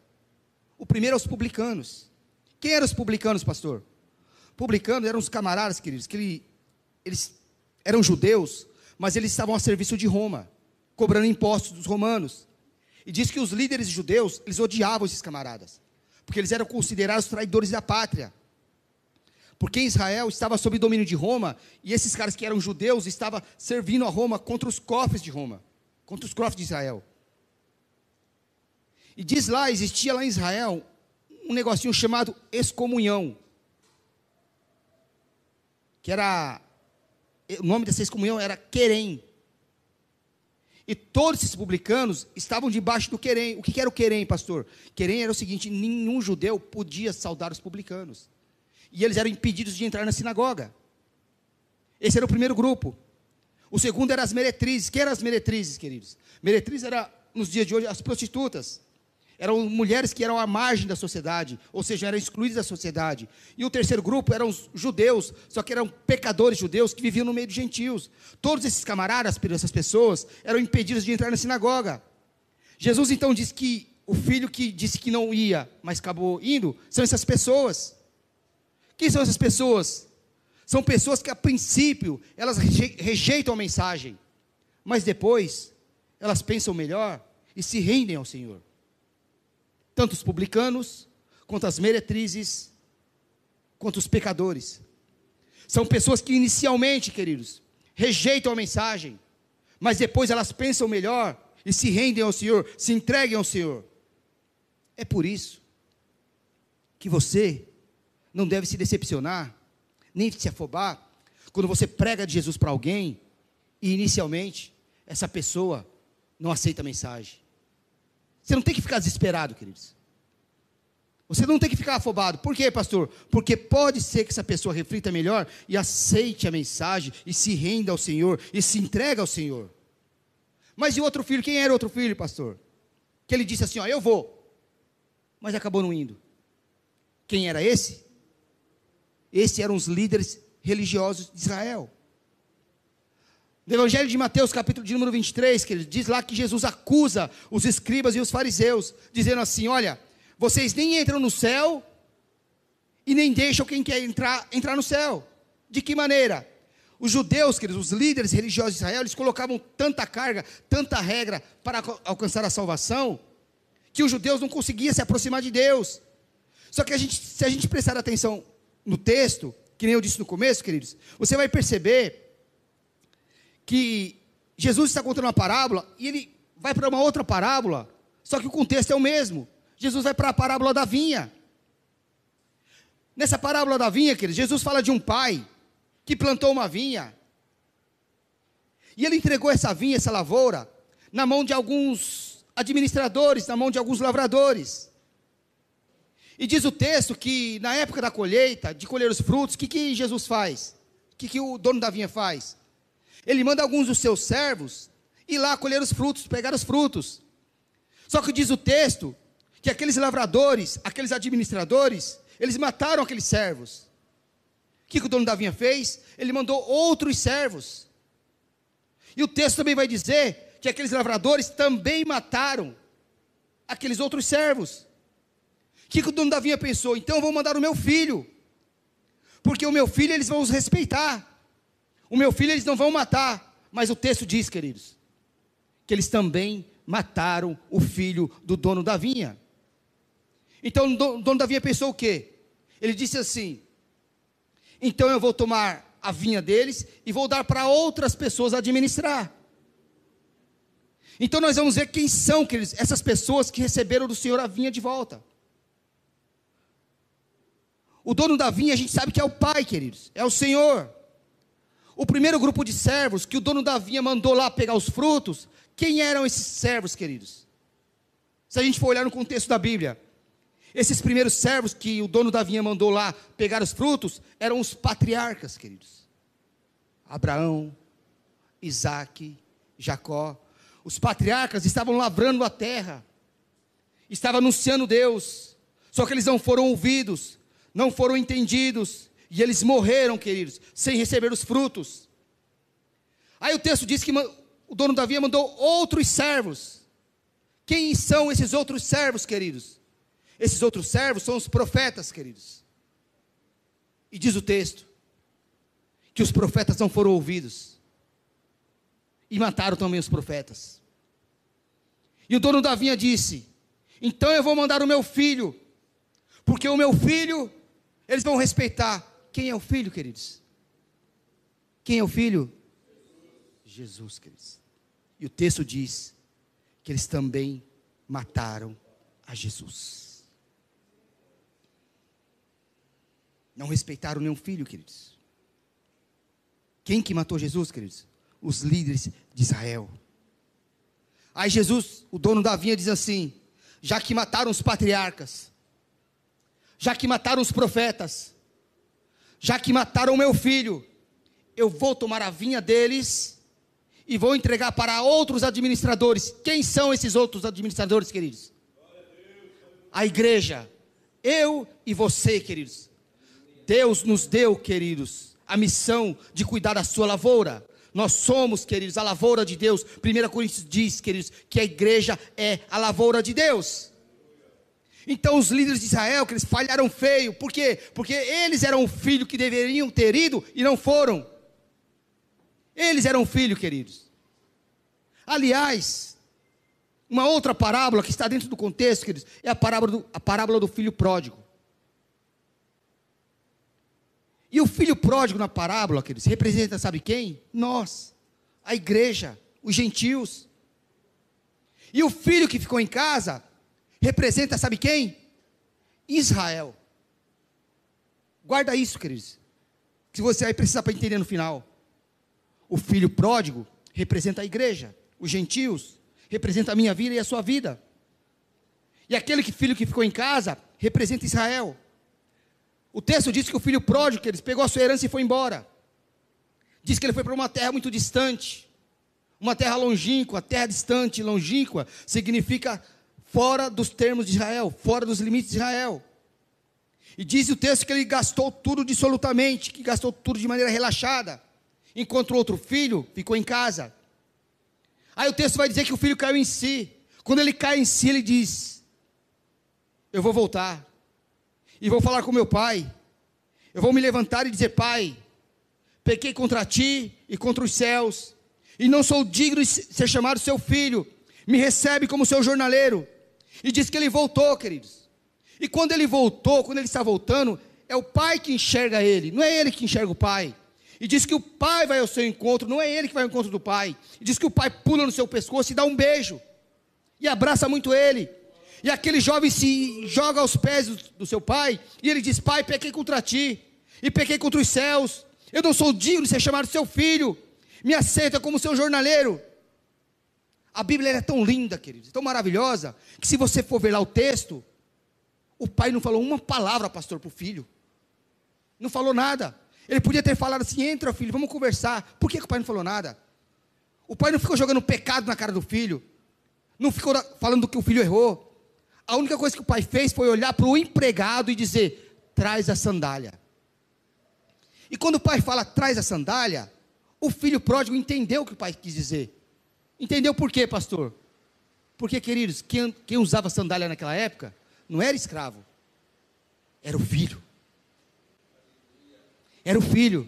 O primeiro é os publicanos. Quem eram os publicanos, pastor? Publicanos eram os camaradas, queridos, que ele, eles eram judeus, mas eles estavam a serviço de Roma, cobrando impostos dos romanos. E diz que os líderes judeus, eles odiavam esses camaradas, porque eles eram considerados traidores da pátria. Porque Israel estava sob domínio de Roma, e esses caras que eram judeus estavam servindo a Roma contra os cofres de Roma, contra os cofres de Israel. E diz lá, existia lá em Israel um negocinho chamado excomunhão. Que era. O nome dessa excomunhão era Querem. E todos esses publicanos estavam debaixo do Querem. O que era o Querem, pastor? Querem era o seguinte: nenhum judeu podia saudar os publicanos. E eles eram impedidos de entrar na sinagoga. Esse era o primeiro grupo. O segundo era as meretrizes. Quem eram as meretrizes, queridos? Meretrizes era, nos dias de hoje, as prostitutas. Eram mulheres que eram à margem da sociedade, ou seja, eram excluídas da sociedade. E o terceiro grupo eram os judeus, só que eram pecadores judeus que viviam no meio de gentios. Todos esses camaradas, essas pessoas, eram impedidos de entrar na sinagoga. Jesus então disse que o filho que disse que não ia, mas acabou indo, são essas pessoas. Quem são essas pessoas? São pessoas que a princípio elas rejeitam a mensagem, mas depois elas pensam melhor e se rendem ao Senhor tanto os publicanos, quanto as meretrizes, quanto os pecadores. São pessoas que inicialmente, queridos, rejeitam a mensagem, mas depois elas pensam melhor e se rendem ao Senhor, se entreguem ao Senhor. É por isso que você não deve se decepcionar, nem se afobar, quando você prega de Jesus para alguém e inicialmente essa pessoa não aceita a mensagem. Você não tem que ficar desesperado, queridos. Você não tem que ficar afobado. Por quê, pastor? Porque pode ser que essa pessoa reflita melhor e aceite a mensagem e se renda ao Senhor e se entregue ao Senhor. Mas e o outro filho? Quem era o outro filho, pastor? Que ele disse assim: Ó, eu vou, mas acabou não indo. Quem era esse? Esses eram os líderes religiosos de Israel. No Evangelho de Mateus, capítulo de número 23, que ele diz lá que Jesus acusa os escribas e os fariseus, dizendo assim: Olha, vocês nem entram no céu e nem deixam quem quer entrar entrar no céu. De que maneira? Os judeus, queridos, os líderes religiosos de Israel, eles colocavam tanta carga, tanta regra para alcançar a salvação, que os judeus não conseguiam se aproximar de Deus. Só que a gente, se a gente prestar atenção no texto, que nem eu disse no começo, queridos, você vai perceber que Jesus está contando uma parábola e ele vai para uma outra parábola, só que o contexto é o mesmo. Jesus vai para a parábola da vinha. Nessa parábola da vinha, queridos, Jesus fala de um pai que plantou uma vinha. E ele entregou essa vinha, essa lavoura, na mão de alguns administradores, na mão de alguns lavradores. E diz o texto que na época da colheita, de colher os frutos, o que, que Jesus faz? O que, que o dono da vinha faz? Ele manda alguns dos seus servos ir lá colher os frutos, pegar os frutos. Só que diz o texto que aqueles lavradores, aqueles administradores, eles mataram aqueles servos. O que, que o dono da vinha fez? Ele mandou outros servos. E o texto também vai dizer que aqueles lavradores também mataram aqueles outros servos. Que, que o dono da vinha pensou? Então eu vou mandar o meu filho, porque o meu filho eles vão os respeitar, o meu filho eles não vão matar. Mas o texto diz, queridos, que eles também mataram o filho do dono da vinha. Então o dono da vinha pensou o quê? Ele disse assim: então eu vou tomar a vinha deles e vou dar para outras pessoas administrar. Então nós vamos ver quem são, queridos, essas pessoas que receberam do Senhor a vinha de volta. O dono da vinha, a gente sabe que é o Pai, queridos, é o Senhor. O primeiro grupo de servos que o dono da vinha mandou lá pegar os frutos, quem eram esses servos, queridos? Se a gente for olhar no contexto da Bíblia, esses primeiros servos que o dono da vinha mandou lá pegar os frutos eram os patriarcas, queridos. Abraão, Isaac, Jacó. Os patriarcas estavam lavrando a terra, estavam anunciando Deus, só que eles não foram ouvidos, não foram entendidos, e eles morreram, queridos, sem receber os frutos. Aí o texto diz que o dono da mandou outros servos. Quem são esses outros servos, queridos? Esses outros servos são os profetas, queridos. E diz o texto que os profetas não foram ouvidos. E mataram também os profetas. E o dono da vinha disse: Então eu vou mandar o meu filho, porque o meu filho, eles vão respeitar. Quem é o filho, queridos? Quem é o filho? Jesus, queridos. E o texto diz que eles também mataram a Jesus. Não respeitaram nenhum filho, queridos. Quem que matou Jesus, queridos? Os líderes de Israel. Aí Jesus, o dono da vinha, diz assim: já que mataram os patriarcas, já que mataram os profetas, já que mataram meu filho, eu vou tomar a vinha deles e vou entregar para outros administradores. Quem são esses outros administradores, queridos? A igreja. Eu e você, queridos. Deus nos deu, queridos, a missão de cuidar da sua lavoura. Nós somos, queridos, a lavoura de Deus. 1 Coríntios diz, queridos, que a igreja é a lavoura de Deus. Então os líderes de Israel, que eles falharam feio, por quê? Porque eles eram o filho que deveriam ter ido e não foram. Eles eram filho, queridos. Aliás, uma outra parábola que está dentro do contexto, queridos, é a parábola do, a parábola do filho pródigo. E o filho pródigo na parábola, queridos, representa, sabe quem? Nós, a igreja, os gentios. E o filho que ficou em casa representa, sabe quem? Israel. Guarda isso, queridos. Que você vai precisar para entender no final. O filho pródigo representa a igreja, os gentios, representa a minha vida e a sua vida. E aquele que, filho que ficou em casa representa Israel. O texto diz que o filho pródigo, ele pegou a sua herança e foi embora. Diz que ele foi para uma terra muito distante, uma terra longínqua, terra distante, longínqua, significa fora dos termos de Israel, fora dos limites de Israel. E diz o texto que ele gastou tudo dissolutamente, que gastou tudo de maneira relaxada, enquanto o outro filho ficou em casa. Aí o texto vai dizer que o filho caiu em si. Quando ele cai em si, ele diz: Eu vou voltar e vou falar com meu pai. Eu vou me levantar e dizer: Pai, pequei contra ti e contra os céus, e não sou digno de ser chamado seu filho. Me recebe como seu jornaleiro. E diz que ele voltou, queridos. E quando ele voltou, quando ele está voltando, é o pai que enxerga ele, não é ele que enxerga o pai. E diz que o pai vai ao seu encontro, não é ele que vai ao encontro do pai. E diz que o pai pula no seu pescoço e dá um beijo. E abraça muito ele. E aquele jovem se joga aos pés do, seu pai, e ele diz: Pai, pequei contra ti, e pequei contra os céus, Eu não sou digno de ser chamado seu filho. Me aceita como seu jornaleiro. A Bíblia é tão linda, queridos, tão maravilhosa, que se você for ver lá o texto, o pai não falou uma palavra, pastor, para o filho. Não falou nada. Ele podia ter falado assim: entra, filho, vamos conversar. Por que, que o pai não falou nada? O pai não ficou jogando pecado na cara do filho. Não ficou falando que o filho errou. A única coisa que o pai fez foi olhar para o empregado e dizer: traz a sandália. E quando o pai fala traz a sandália, o filho pródigo entendeu o que o pai quis dizer. Entendeu por quê, pastor? Porque, queridos, quem, quem usava sandália naquela época não era escravo, era o filho. Era o filho.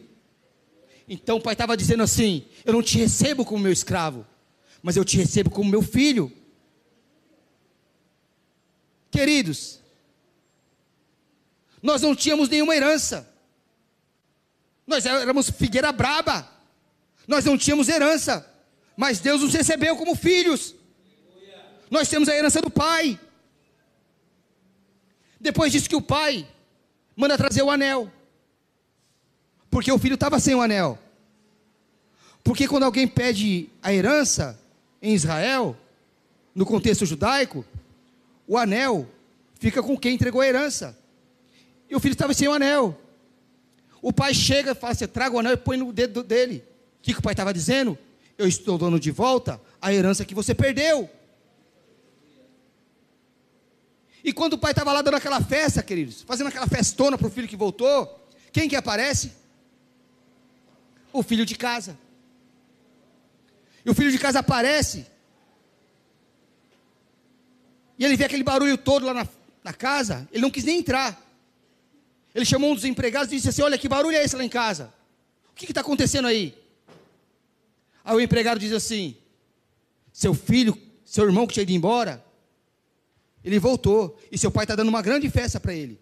Então o pai estava dizendo assim: Eu não te recebo como meu escravo, mas eu te recebo como meu filho. Queridos, nós não tínhamos nenhuma herança, nós éramos figueira braba, nós não tínhamos herança, mas Deus nos recebeu como filhos. Nós temos a herança do Pai. Depois disso que o Pai manda trazer o anel, porque o filho estava sem o anel. Porque quando alguém pede a herança em Israel, no contexto judaico, o anel fica com quem entregou a herança. E o filho estava sem o anel. O pai chega e fala assim: traga o anel e põe no dedo dele. O que, que o pai estava dizendo? Eu estou dando de volta a herança que você perdeu. E quando o pai estava lá dando aquela festa, queridos, fazendo aquela festona para o filho que voltou, quem que aparece? O filho de casa. E o filho de casa aparece e ele vê aquele barulho todo lá na, na casa, ele não quis nem entrar. Ele chamou um dos empregados e disse assim: Olha, que barulho é esse lá em casa? O que está acontecendo aí? Aí o empregado diz assim: Seu filho, seu irmão que tinha ido embora, ele voltou. E seu pai está dando uma grande festa para ele.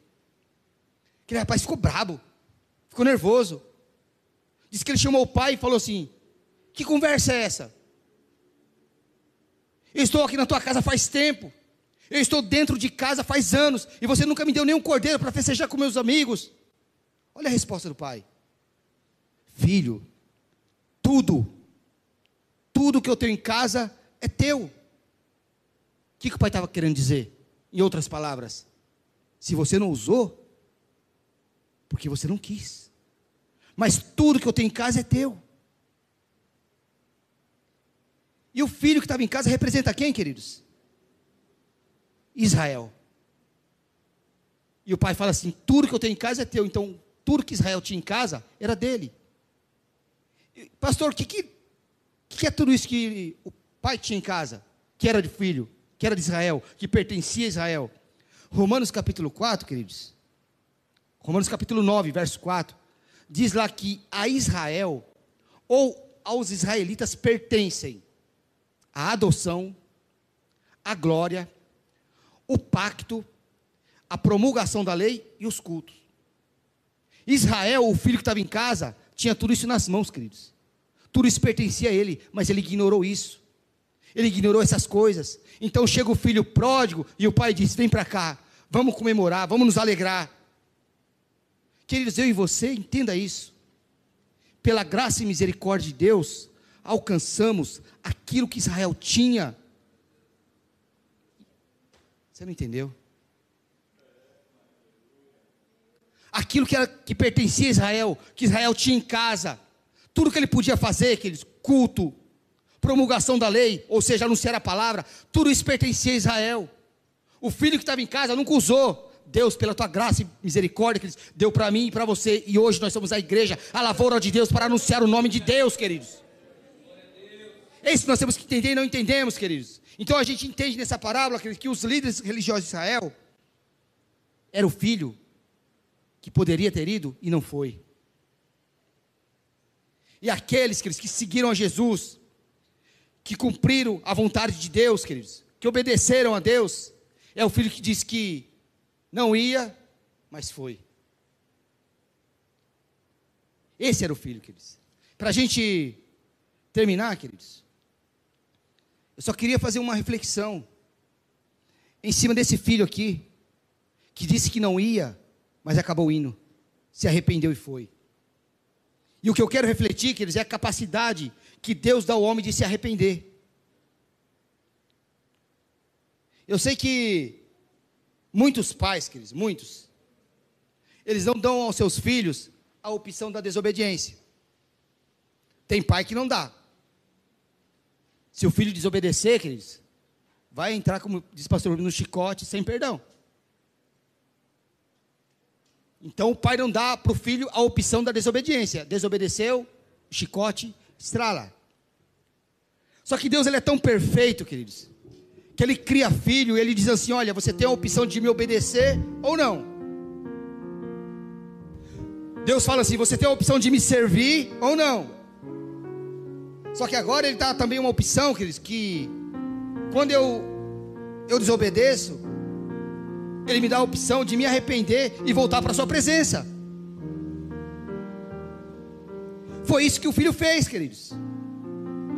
Aquele rapaz ficou brabo, ficou nervoso. Diz que ele chamou o pai e falou assim: Que conversa é essa? Eu estou aqui na tua casa faz tempo. Eu estou dentro de casa faz anos e você nunca me deu nenhum cordeiro para festejar com meus amigos. Olha a resposta do pai: Filho, tudo, tudo que eu tenho em casa é teu. O que, que o pai estava querendo dizer? Em outras palavras, se você não usou, porque você não quis. Mas tudo que eu tenho em casa é teu. E o filho que estava em casa representa quem, queridos? Israel. E o pai fala assim: tudo que eu tenho em casa é teu. Então, tudo que Israel tinha em casa era dele. Pastor, o que, que, que é tudo isso que o pai tinha em casa? Que era de filho, que era de Israel, que pertencia a Israel. Romanos capítulo 4, queridos. Romanos capítulo 9, verso 4. Diz lá que a Israel, ou aos israelitas, pertencem a adoção, a glória, o pacto, a promulgação da lei e os cultos. Israel, o filho que estava em casa, tinha tudo isso nas mãos, queridos. Tudo isso pertencia a ele, mas ele ignorou isso. Ele ignorou essas coisas. Então chega o filho pródigo e o pai diz: Vem para cá, vamos comemorar, vamos nos alegrar. Queridos, eu e você, entenda isso. Pela graça e misericórdia de Deus, alcançamos aquilo que Israel tinha você não entendeu? Aquilo que, era, que pertencia a Israel, que Israel tinha em casa, tudo que ele podia fazer, aqueles culto, promulgação da lei, ou seja, anunciar a palavra, tudo isso pertencia a Israel. O filho que estava em casa nunca usou. Deus, pela tua graça e misericórdia, que deu para mim e para você, e hoje nós somos a igreja, a lavoura de Deus, para anunciar o nome de Deus, queridos. É isso que nós temos que entender e não entendemos, queridos. Então a gente entende nessa parábola que os líderes religiosos de Israel era o filho que poderia ter ido e não foi. E aqueles queridos, que seguiram a Jesus, que cumpriram a vontade de Deus, queridos, que obedeceram a Deus, é o filho que diz que não ia, mas foi. Esse era o filho, queridos. Para a gente terminar, queridos, eu só queria fazer uma reflexão em cima desse filho aqui, que disse que não ia, mas acabou indo, se arrependeu e foi. E o que eu quero refletir, queridos, é a capacidade que Deus dá ao homem de se arrepender. Eu sei que muitos pais, queridos, muitos, eles não dão aos seus filhos a opção da desobediência. Tem pai que não dá. Se o filho desobedecer, queridos, vai entrar, como diz o pastor, no chicote sem perdão. Então o pai não dá para o filho a opção da desobediência. Desobedeceu, chicote, estrala. Só que Deus ele é tão perfeito, queridos, que ele cria filho e ele diz assim: Olha, você tem a opção de me obedecer ou não. Deus fala assim: Você tem a opção de me servir ou não. Só que agora ele dá também uma opção, queridos, que quando eu, eu desobedeço, ele me dá a opção de me arrepender e voltar para a sua presença. Foi isso que o filho fez, queridos.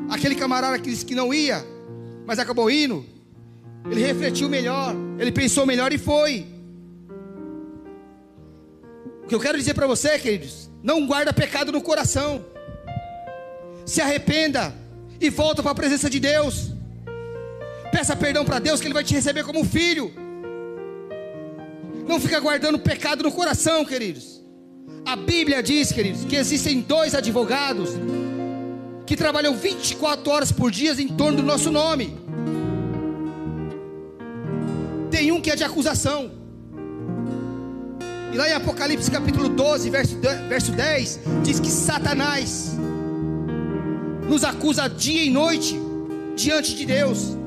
Aquele camarada que disse que não ia, mas acabou indo. Ele refletiu melhor, ele pensou melhor e foi. O que eu quero dizer para você, queridos, não guarda pecado no coração. Se arrependa e volta para a presença de Deus. Peça perdão para Deus que ele vai te receber como filho. Não fica guardando pecado no coração, queridos. A Bíblia diz, queridos, que existem dois advogados que trabalham 24 horas por dia em torno do nosso nome. Tem um que é de acusação. E lá em Apocalipse capítulo 12, verso, verso 10, diz que Satanás nos acusa dia e noite diante de Deus.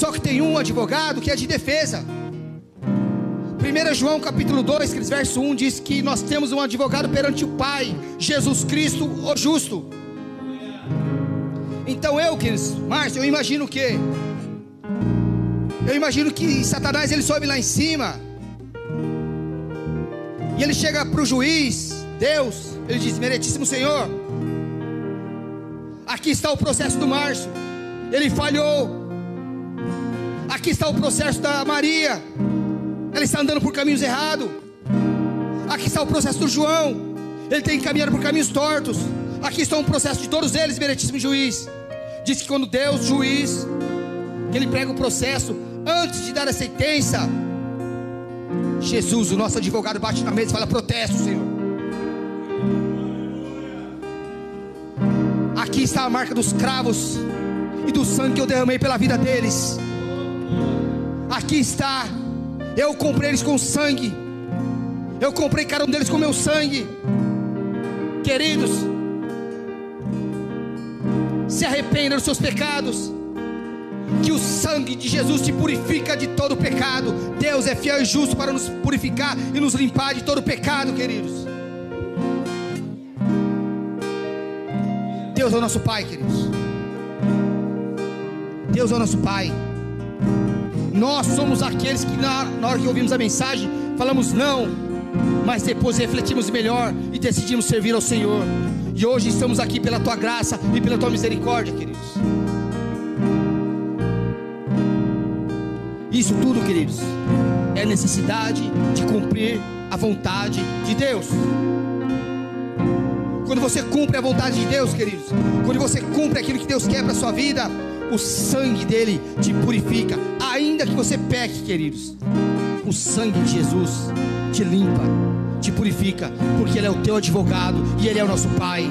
Só que tem um advogado que é de defesa. 1 João capítulo 2, verso 1 diz que nós temos um advogado perante o Pai, Jesus Cristo, o justo. Então eu, queridos, Márcio, eu imagino o quê? Eu imagino que Satanás ele sobe lá em cima. E ele chega para o juiz, Deus, ele diz: Meritíssimo Senhor, aqui está o processo do Márcio. Ele falhou. Aqui está o processo da Maria. Ela está andando por caminhos errados. Aqui está o processo do João. Ele tem caminhado por caminhos tortos. Aqui está o processo de todos eles, meritíssimo juiz. Diz que quando Deus, juiz, que ele prega o processo, antes de dar a sentença, Jesus, o nosso advogado, bate na mesa e fala: protesto, Senhor. Aqui está a marca dos cravos e do sangue que eu derramei pela vida deles. Aqui está, eu comprei eles com sangue. Eu comprei cada um deles com meu sangue. Queridos, se arrependa dos seus pecados que o sangue de Jesus te purifica de todo pecado. Deus é fiel e justo para nos purificar e nos limpar de todo pecado, queridos. Deus é o nosso Pai, queridos. Deus é o nosso Pai. Nós somos aqueles que, na, na hora que ouvimos a mensagem, falamos não, mas depois refletimos melhor e decidimos servir ao Senhor. E hoje estamos aqui pela tua graça e pela tua misericórdia, queridos. Isso tudo, queridos, é necessidade de cumprir a vontade de Deus. Quando você cumpre a vontade de Deus, queridos, quando você cumpre aquilo que Deus quer para a sua vida, o sangue dele te purifica, ainda que você peque, queridos. O sangue de Jesus te limpa, te purifica, porque Ele é o teu advogado e Ele é o nosso Pai.